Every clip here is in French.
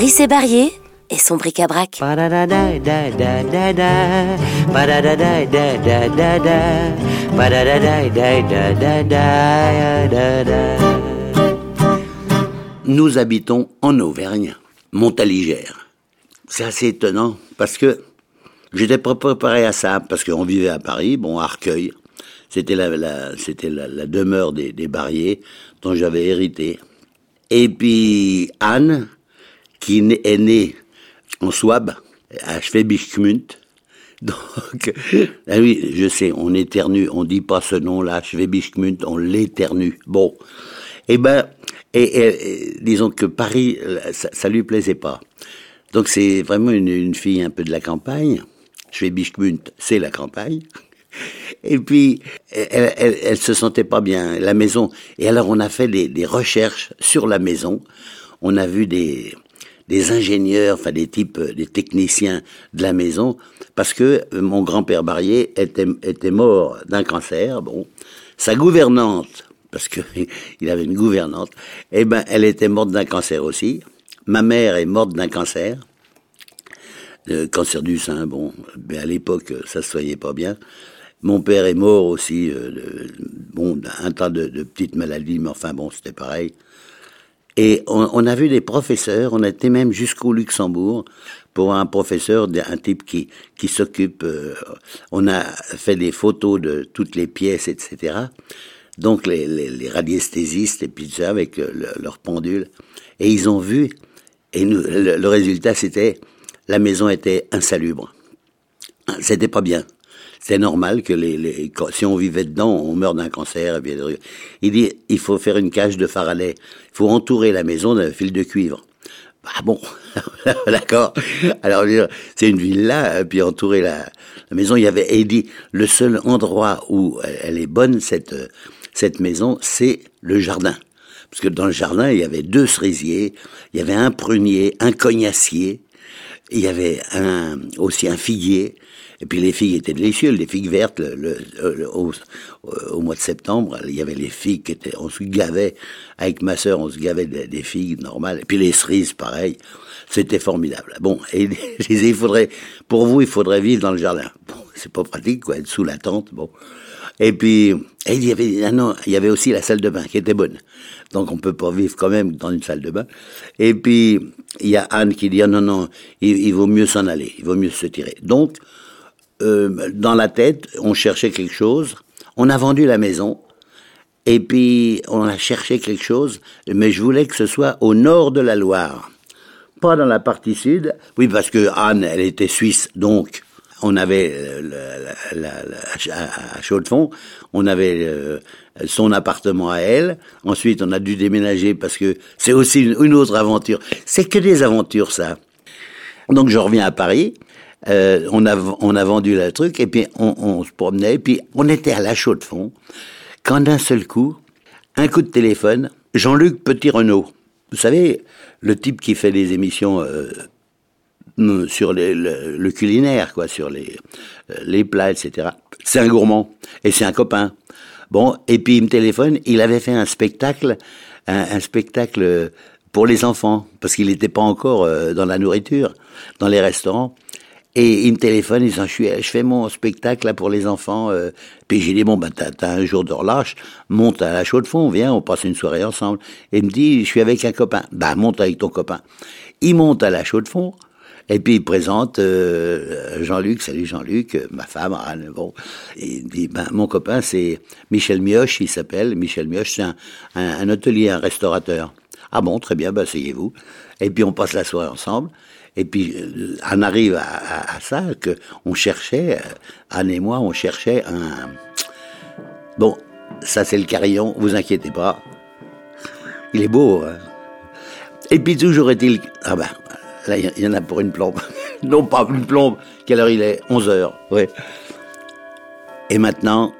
Rissé Barrier et son bric-à-brac. Nous habitons en Auvergne, Montaligère. C'est assez étonnant parce que j'étais pas préparé à ça parce qu'on vivait à Paris, bon, à Arcueil. C'était la, c'était la, demeure des, des Barriers dont j'avais hérité. Et puis Anne, qui est née en Swab, à Schwäbisch Donc, ah oui, je sais, on éternue, on dit pas ce nom-là, Schwäbisch on l'éternue. Bon, eh ben, disons que Paris, ça, ça, lui plaisait pas. Donc c'est vraiment une, fille un peu de la campagne. Schwäbisch c'est la campagne. Et puis, elle, elle, se sentait pas bien, la maison. Et alors, on a fait des recherches sur la maison. On a vu des, des ingénieurs, enfin des types, des techniciens de la maison, parce que mon grand-père Barrier était, mort d'un cancer. Bon, sa gouvernante, parce que il avait une gouvernante, eh ben, elle était morte d'un cancer aussi. Ma mère est morte d'un cancer, le cancer du sein. Bon, mais à l'époque, ça se soignait pas bien. Mon père est mort aussi, euh, bon, d'un tas de, de, petites maladies, mais enfin bon, c'était pareil. Et on, a vu des professeurs, on été même jusqu'au Luxembourg pour un professeur, un type qui, qui s'occupe, euh, on a fait des photos de toutes les pièces, etc. Donc les, les, radiesthésistes et puis ça avec euh, leur pendule. Et ils ont vu, et le, le résultat c'était, la maison était insalubre. C'était pas bien c'est normal que les, les, si on vivait dedans, on meurt d'un cancer. Il dit, il faut faire une cage de Faraday. Il faut entourer la maison d'un fil de cuivre. Ah bon, d'accord. Alors c'est une villa, puis entourer la, la, maison. Il y avait, dit, le seul endroit où elle est bonne cette cette maison, c'est le jardin. Parce que dans le jardin, il y avait deux cerisiers, il y avait un prunier, un cognacier, il y avait un, aussi un figuier, et puis les figues étaient délicieuses, les figues vertes. Le, au, au, mois de septembre, il y avait les figues qui étaient, on se gavait avec ma sœur, on se gavait des, figues normales. Et puis les cerises, pareil. C'était formidable. Bon, et je disais, il faudrait, pour vous, il faudrait vivre dans le jardin. Bon, c'est pas pratique, quoi, être sous la tente. Bon. Et puis, et il y avait, ah non, il y avait aussi la salle de bain qui était bonne. Donc on peut pas vivre quand même dans une salle de bain. Et puis, il y a Anne qui dit, ah non, non, il, il vaut mieux s'en aller, il vaut mieux se tirer. Donc, euh, dans la tête, on cherchait quelque chose. On a vendu la maison. Et puis, on a cherché quelque chose, mais je voulais que ce soit au nord de la Loire. Pas dans la partie sud. Oui, parce que Anne, elle était suisse, donc on avait euh, la, à Chaux-de-Fonds, on avait euh, son appartement à elle. Ensuite, on a dû déménager parce que c'est aussi une, autre aventure. C'est que des aventures, ça. Donc, je reviens à Paris. Euh, on, a, on a vendu le truc et puis on, se promenait et puis on était à la chaux de fond quand d'un seul coup, un coup de téléphone, Jean-Luc Petit-Renault, vous savez, le type qui fait des émissions sur le, culinaire, quoi, sur les, euh, les plats, etc. C'est un gourmand et c'est un copain. Bon, et puis il me téléphone, il avait fait un spectacle, un, spectacle pour les enfants, parce qu'il n'était pas encore euh, dans la nourriture, dans les restaurants. Et il me téléphone, il dit, je, fais mon spectacle là pour les enfants. Euh. Puis j'ai dit, bon, ben, t'as, as un jour de relâche, monte à la chaux de fond, viens, on passe une soirée ensemble. Et il me dit, je suis avec un copain. Bah, monte avec ton copain. Il monte à la chaux de fond, et puis il présente euh, Jean-Luc, salut Jean-Luc, euh, ma femme, Anne, bon. Et il dit, ben, mon copain, c'est Michel Mioche, il s'appelle. Michel Mioche, c'est un, un, un, hôtelier, un restaurateur. Ah bon, très bien, ben, asseyez-vous. Et puis on passe la soirée ensemble. Et puis, euh, on arrive à, ça, que on cherchait, euh, Anne et moi, on cherchait un... Bon, ça c'est le carillon, vous inquiétez pas. Il est beau, hein Et puis toujours est-il... Ah ben, là, il y en a pour une plombe. non pas une plombe, quelle heure il est? 11 heures, ouais. Et maintenant,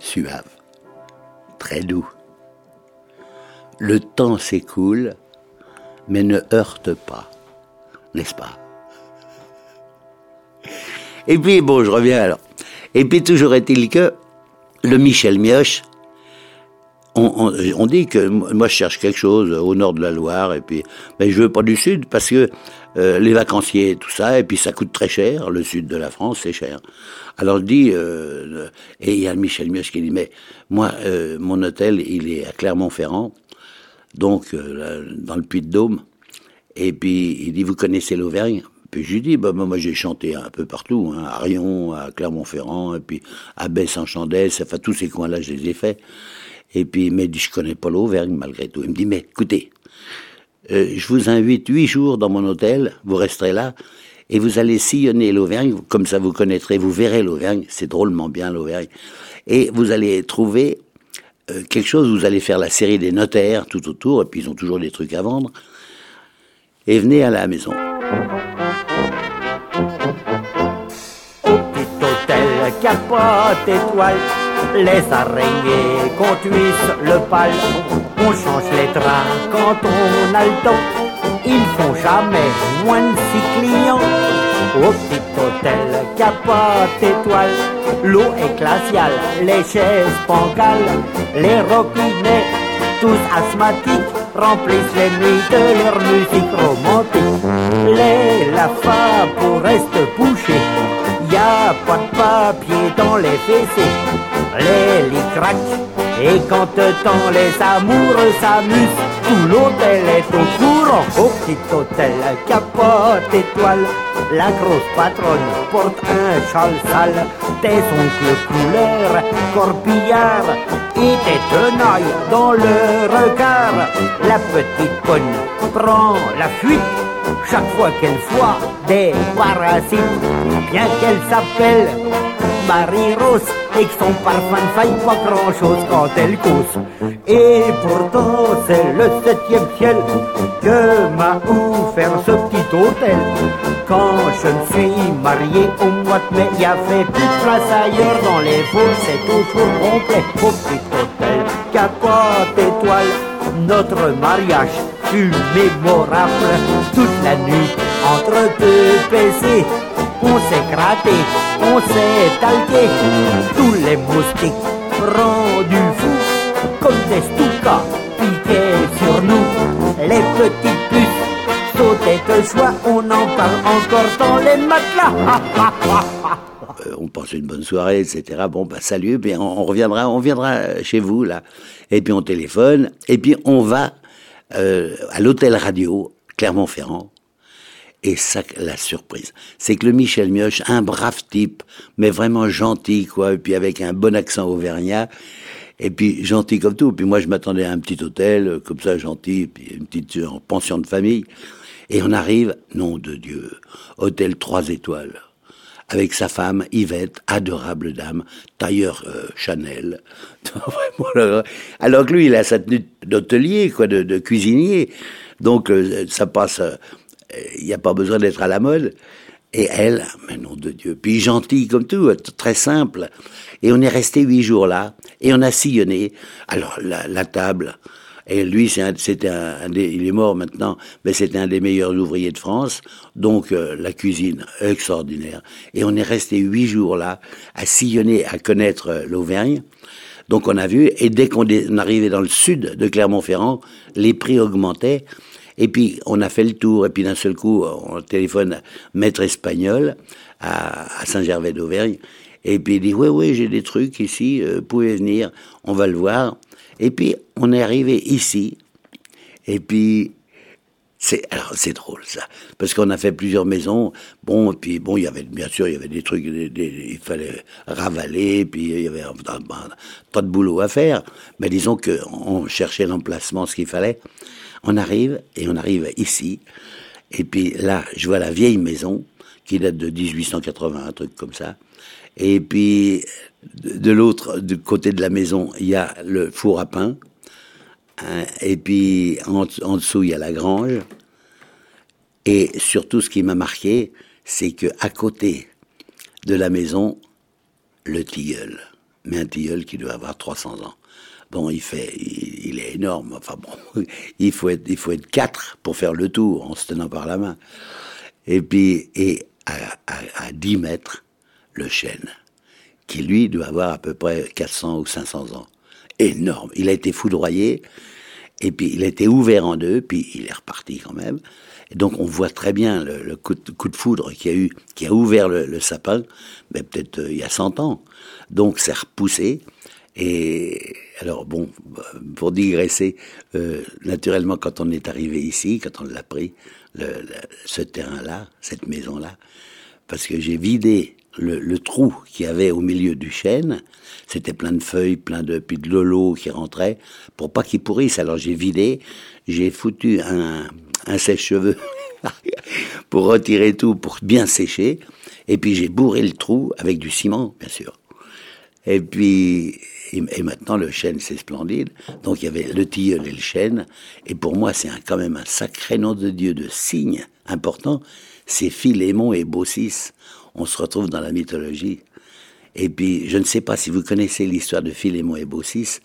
suave, très doux. Le temps s'écoule, mais ne heurte pas, n'est-ce pas? Et puis, bon, je reviens alors. Et puis, toujours est-il que le Michel Mioche, on, dit que moi je cherche quelque chose au nord de la Loire et puis mais je veux pas du sud parce que euh, les vacanciers tout ça et puis ça coûte très cher. Le sud de la France c'est cher. Alors je dis euh, et il y a Michel Mioche qui dit mais moi euh, mon hôtel il est à Clermont-Ferrand donc dans le Puy-de-Dôme. Et puis il dit vous connaissez l'Auvergne? Puis je lui dis, bah, moi j'ai chanté un peu partout, hein, à Rion, à Clermont-Ferrand, et puis à Besse-en-Chandès, enfin tous ces coins-là je les ai faits. Et puis il m'a dit, je connais pas l'Auvergne malgré tout. Il me dit, mais écoutez, euh, je vous invite huit jours dans mon hôtel, vous resterez là, et vous allez sillonner l'Auvergne, comme ça vous connaîtrez, vous verrez l'Auvergne, c'est drôlement bien l'Auvergne, et vous allez trouver euh, quelque chose, vous allez faire la série des notaires tout autour, et puis ils ont toujours des trucs à vendre, et venez à la maison. Au petit hôtel, capote étoile les araignées tuisse le pal. On change les draps quand on a le temps. Ils font jamais moins de six clients. Au petit hôtel, capote étoile, l'eau est glaciale, les chaises pancales, les roquinets, tous asthmatiques, remplissent les nuits de leur musique romantique. Les lafas pour rester bouchés, y a pas de papier dans les fessées les craquent. Et quand temps les amoureux s'amusent, tout l'hôtel est au courant. Au petit hôtel, capote étoile, la grosse patronne porte un châle sale. Des oncles couleur, corbillard et des tenailles dans le regard. La petite bonne prend la fuite chaque fois qu'elle voit des parasites, bien qu'elle s'appelle Marie-Rose et que son parfum ne faille pas grand-chose quand elle cause. Et pourtant, c'est le septième ciel que m'a offert ce petit hôtel. Quand je me suis marié au mois de mai, il y avait plus de place ailleurs dans les fous, c'est toujours complet. Au petit hôtel, capote étoile, notre mariage fut mémorable toute la nuit entre deux PC on s'est gratté, on s'est talqué, tous les moustiques rendus fous, comme des stukas piquaient sur nous, les petites puces sautaient de joie, on en parle encore dans les matelas. Euh, on passe une bonne soirée, etc. Bon, bah salut, bien on, reviendra, on viendra chez vous là, et puis on téléphone, et puis on va euh, à l'hôtel radio Clermont-Ferrand et ça, la surprise, c'est que le Michel Mioche, un brave type, mais vraiment gentil, quoi, et puis avec un bon accent auvergnat, et puis gentil comme tout. Puis moi, je m'attendais à un petit hôtel, euh, comme ça, gentil, puis une petite euh, pension de famille. Et on arrive, nom de Dieu, hôtel trois étoiles, avec sa femme Yvette, adorable dame, tailleur euh, Chanel. Alors que lui, il a sa tenue d'hôtelier, quoi, de, cuisinier. Donc ça passe il n'y a pas besoin d'être à la mode. Et elle, mais nom de Dieu, puis gentille comme tout, très simple. Et on est resté huit jours là, et on a sillonné. Alors la, table, et lui, c'était un, il est mort maintenant, mais c'était un des meilleurs ouvriers de France. Donc euh, la cuisine extraordinaire. Et on est resté huit jours là, à sillonner, à connaître euh, l'Auvergne. Donc on a vu, et dès qu'on arrivait dans le sud de Clermont-Ferrand, les prix augmentaient. Et puis, on a fait le tour, et puis d'un seul coup, on téléphone maître espagnol à, Saint-Gervais d'Auvergne, et puis il dit, oui, oui, j'ai des trucs ici, euh, pouvez venir, on va le voir. Et puis, on est arrivé ici, et puis, c'est alors c'est drôle ça. Parce qu'on a fait plusieurs maisons. Bon et puis bon il y avait bien sûr il y avait des trucs il fallait ravaler. Puis il y avait un, tas de boulot à faire. Mais disons que on cherchait l'emplacement ce qu'il fallait on arrive, et on arrive ici, et puis là, je vois la vieille maison, qui date de 1880, un truc comme ça. Et puis, de l'autre, côté de la maison, il y a le four à pain. Hein, et puis, en, en, dessous, il y a la grange. Et surtout, ce qui m'a marqué, c'est que à côté de la maison, le tilleul. Mais un tilleul qui doit avoir 300 ans. Il fait, il, est énorme. Enfin bon, il faut être, il faut être quatre pour faire le tour en se tenant par la main. Et puis, et à, à, 10 mètres, le chêne, qui lui doit avoir à peu près 400 ou 500 ans. énorme. Il a été foudroyé, et puis il a été ouvert en deux, puis il est reparti quand même. Donc on voit très bien le, coup, de, foudre qui a eu, qui a ouvert le, sapin, mais peut-être euh, il y a 100 ans. Donc c'est repoussé. Et alors bon, pour digresser, euh, naturellement quand on est arrivé ici, quand on l'a pris, le, ce terrain-là, cette maison-là, parce que j'ai vidé le, trou qu'il y avait au milieu du chêne, c'était plein de feuilles, plein de puis de lolo qui rentrait pour pas qu'il pourrisse. Alors j'ai vidé, j'ai foutu un, un sèche-cheveux pour retirer tout, pour bien sécher, et puis j'ai bourré le trou avec du ciment, bien sûr. Et puis et, maintenant le chêne c'est splendide. Donc il y avait le tilleul et le chêne, et pour moi c'est quand même un sacré nom de Dieu de signe important. C'est Philémon et Baucis on se retrouve dans la mythologie. Et puis, je ne sais pas si vous connaissez l'histoire de Philémon et Baucis,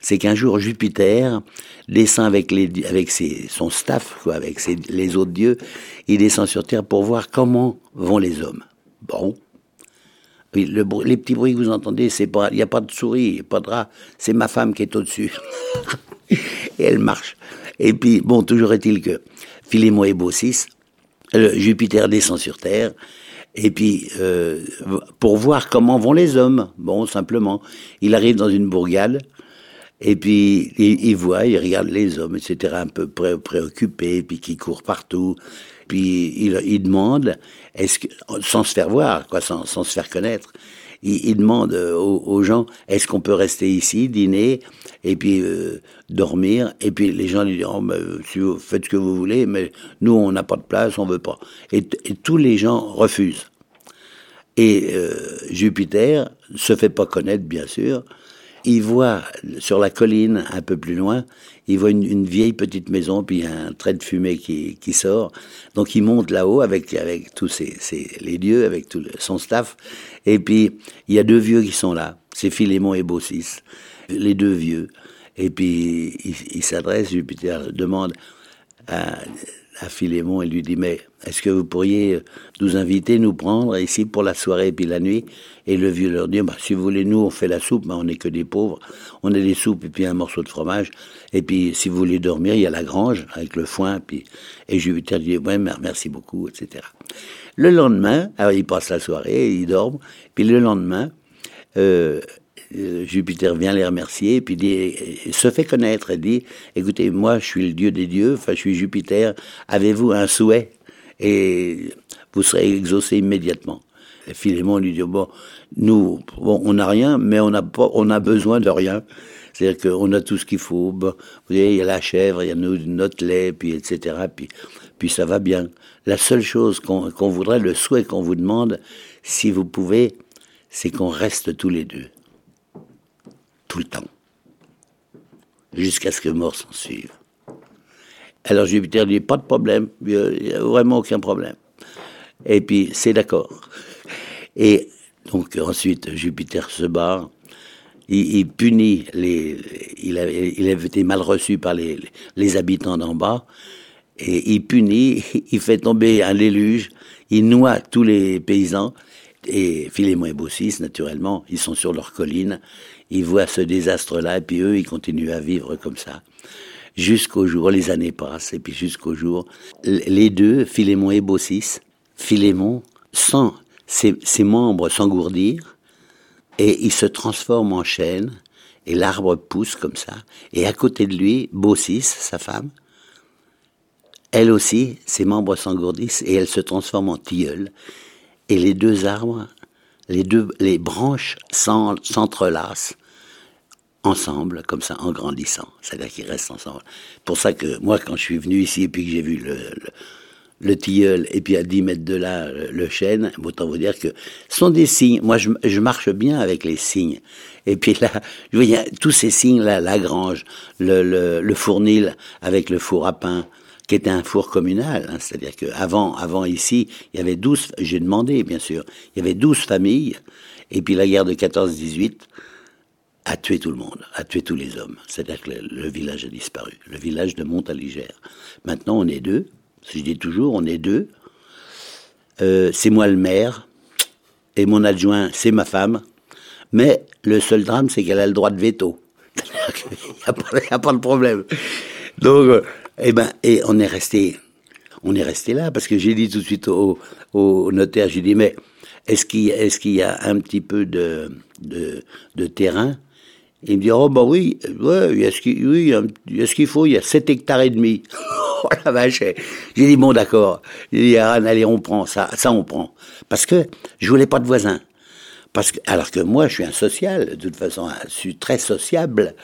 c'est qu'un jour Jupiter descend avec, les, avec ses, son staff, quoi, avec les autres dieux, il descend sur Terre pour voir comment vont les hommes. Bon. Le, les petits bruits que vous entendez, c'est pas, il n'y a pas de souris, pas de rat, c'est ma femme qui est au-dessus. et elle marche. Et puis, bon, toujours est-il que Philémon et Baucis, Jupiter descend sur Terre, et puis, euh, pour voir comment vont les hommes, bon, simplement, il arrive dans une bourgade, et puis il, voit, il regarde les hommes, etc., un peu pré préoccupés, puis qui courent partout. Puis il demande, est-ce que, sans se faire voir, quoi, sans, sans se faire connaître, il, demande aux, aux gens, est-ce qu'on peut rester ici, dîner, et puis euh, dormir Et puis les gens lui disent, oh, si vous faites ce que vous voulez, mais nous on n'a pas de place, on veut pas. Et, et tous les gens refusent. Et euh, Jupiter se fait pas connaître, bien sûr. Il voit sur la colline, un peu plus loin, il voit une, vieille petite maison, puis un trait de fumée qui, qui sort. Donc il monte là-haut avec, avec tous ses, les dieux, avec tout son staff. Et puis il y a deux vieux qui sont là, c'est Philémon et Baucis, les deux vieux. Et puis il, il s'adresse, Jupiter demande à à Philémon et lui dit mais est-ce que vous pourriez nous inviter, nous prendre ici pour la soirée et puis la nuit? Et le vieux leur dit bah, si vous voulez nous on fait la soupe, mais on n'est que des pauvres, on a des soupes et puis un morceau de fromage. Et puis si vous voulez dormir il y a la grange avec le foin puis et Jupiter dit ouais merci beaucoup etc. Le lendemain alors ils passent la soirée, ils dorment puis le lendemain euh, euh, Jupiter vient les remercier, puis dit, se fait connaître et dit, écoutez, moi je suis le dieu des dieux, enfin je suis Jupiter, avez-vous un souhait? Et vous serez exaucé immédiatement. Et Philémon lui dit, bon, nous, bon, on n'a rien, mais on a, pas, on a besoin de rien. C'est-à-dire qu'on a tout ce qu'il faut. vous voyez, il y a la chèvre, il y a notre lait, puis etc. Puis, puis ça va bien. La seule chose qu'on voudrait, le souhait qu'on vous demande, si vous pouvez, c'est qu'on reste tous les deux tout le temps, jusqu'à ce que mort s'en suive. Alors Jupiter dit pas de problème, il n'y a vraiment aucun problème. Et puis c'est d'accord. Et donc ensuite Jupiter se barre, il, punit les, il avait, il avait été mal reçu par les, les habitants d'en bas, et il punit, il fait tomber un déluge, il noie tous les paysans, et Philémon et Baucis, naturellement, ils sont sur leur colline, ils voient ce désastre-là, et puis eux, ils continuent à vivre comme ça. Jusqu'au jour, les années passent, et puis jusqu'au jour, les deux, Philémon et Baucis, Philémon sent ses, ses membres s'engourdir, et il se transforme en chêne, et l'arbre pousse comme ça, et à côté de lui, Baucis, sa femme, elle aussi, ses membres s'engourdissent, et elle se transforme en tilleul, et les deux arbres, les deux, les branches s'entrelacent ensemble, comme ça, en grandissant. C'est-à-dire qu'ils restent ensemble. Pour ça que moi, quand je suis venu ici et puis que j'ai vu le, le, tilleul et puis à 10 mètres de là, le, chêne, autant vous dire que ce sont des signes. Moi, je, marche bien avec les signes. Et puis là, je vois, tous ces signes-là, la grange, le, le fournil avec le four à pain, qui était un four communal, hein, c'est-à-dire qu'avant avant ici, il y avait 12, j'ai demandé bien sûr, il y avait 12 familles, et puis la guerre de 14-18 a tué tout le monde, a tué tous les hommes, c'est-à-dire que le, village a disparu, le village de Montaligère. Maintenant on est deux, je dis toujours, on est deux, euh, c'est moi le maire, et mon adjoint, c'est ma femme, mais le seul drame, c'est qu'elle a le droit de veto. Il n'y a, pas de problème. Donc, euh, eh ben, et on est resté, on est resté là parce que j'ai dit tout de suite au, notaire, j'ai dit mais est-ce qu'il est y a un petit peu de, de, terrain? Il me dit oh bah oui, ouais, il y a ce qu'il oui, il faut, il y a 7 hectares et demi. oh la vache J'ai dit bon d'accord. J'ai dit allez on prend ça, ça on prend parce que je voulais pas de voisins. Parce que, alors que moi, je suis un social, de toute façon, je suis très sociable.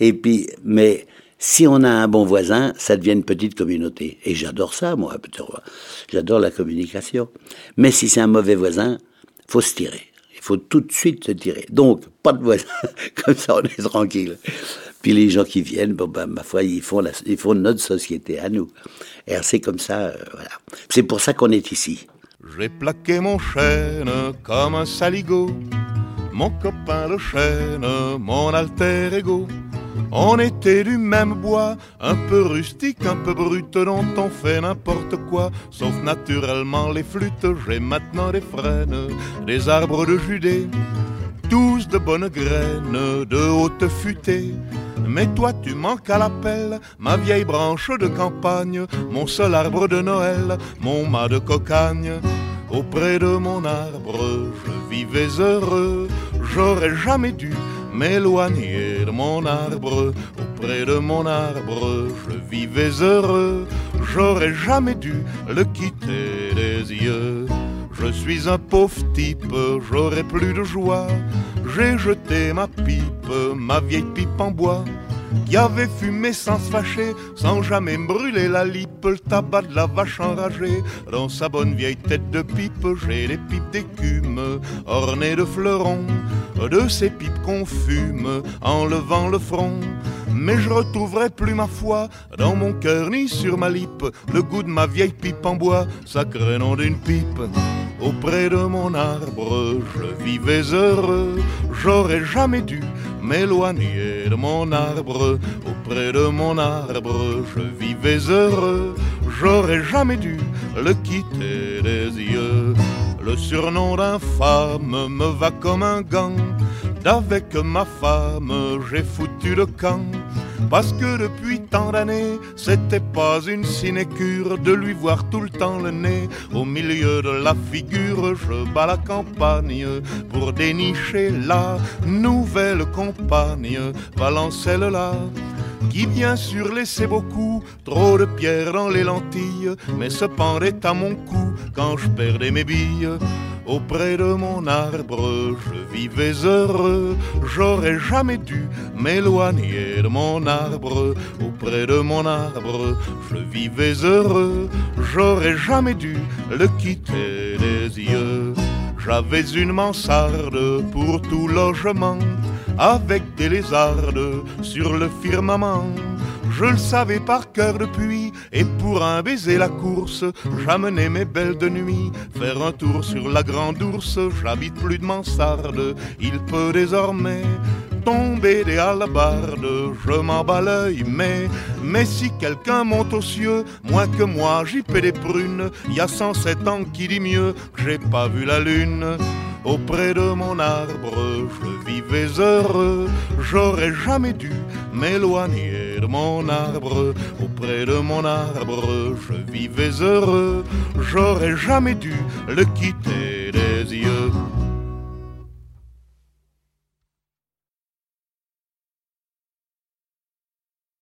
Et puis, mais si on a un bon voisin, ça devient une petite communauté. Et j'adore ça, moi. J'adore la communication. Mais si c'est un mauvais voisin, faut se tirer. Il faut tout de suite se tirer. Donc, pas de voisin. Comme ça, on est tranquille. Puis les gens qui viennent, bon, ben, ma foi, ils font, ils font notre société à nous. Et c'est comme ça, euh, voilà. C'est pour ça qu'on est ici. J'ai plaqué mon chêne comme un saligo, mon copain le chêne, mon alter ego. On était du même bois, un peu rustique, un peu brut, dont on fait n'importe quoi, sauf naturellement les flûtes. J'ai maintenant des frênes, des arbres de Judée, tous de bonnes graines, de haute futée. Mais toi tu manques à l'appel, ma vieille branche de campagne, mon seul arbre de Noël, mon mât de cocagne. Auprès de mon arbre, je vivais heureux, j'aurais jamais dû m'éloigner de mon arbre. Auprès de mon arbre, je vivais heureux, j'aurais jamais dû le quitter des yeux. Je suis un pauvre type, j'aurais plus de joie. J'ai jeté ma pipe, ma vieille pipe en bois qui avait fumé sans se fâcher, sans jamais brûler la lippe, le tabac de la vache enragée. Dans sa bonne vieille tête de pipe, j'ai les pipes d'écume, ornées de fleurons, de ces pipes qu'on fume en levant le front. Mais je retrouverai plus ma foi dans mon cœur ni sur ma lippe, le goût de ma vieille pipe en bois, sacré nom d'une pipe. Auprès de mon arbre, je vivais heureux, j'aurais jamais dû m'éloigner de mon arbre. Auprès de mon arbre, je vivais heureux, j'aurais jamais dû le quitter des yeux. Le surnom d'infâme me va comme un gant, d'avec ma femme j'ai foutu le camp. Parce que depuis tant d'années, c'était pas une sinécure de lui voir tout le temps le nez au milieu de la figure. Je bats la campagne pour dénicher la nouvelle compagne, Valencelle-là qui bien sûr laissait beaucoup trop de pierres dans les lentilles, mais se pendait à mon cou quand je perdais mes billes. Auprès de mon arbre, je vivais heureux, j'aurais jamais dû m'éloigner de mon arbre. Auprès de mon arbre, je vivais heureux, j'aurais jamais dû le quitter des yeux. J'avais une mansarde pour tout logement, avec des lézardes sur le firmament. Je le savais par cœur depuis, et pour un baiser la course, j'amenais mes belles de nuit faire un tour sur la grande ours. J'habite plus de mansarde, il peut désormais tomber des halabardes, je m'en bats l'œil, mais, mais si quelqu'un monte aux cieux, moins que moi, j'y paie des prunes, y a 107 ans qui dit mieux j'ai pas vu la lune. Auprès de mon arbre, je vivais heureux, j'aurais jamais dû m'éloigner de mon arbre. Auprès de mon arbre, je vivais heureux, j'aurais jamais dû le quitter des yeux.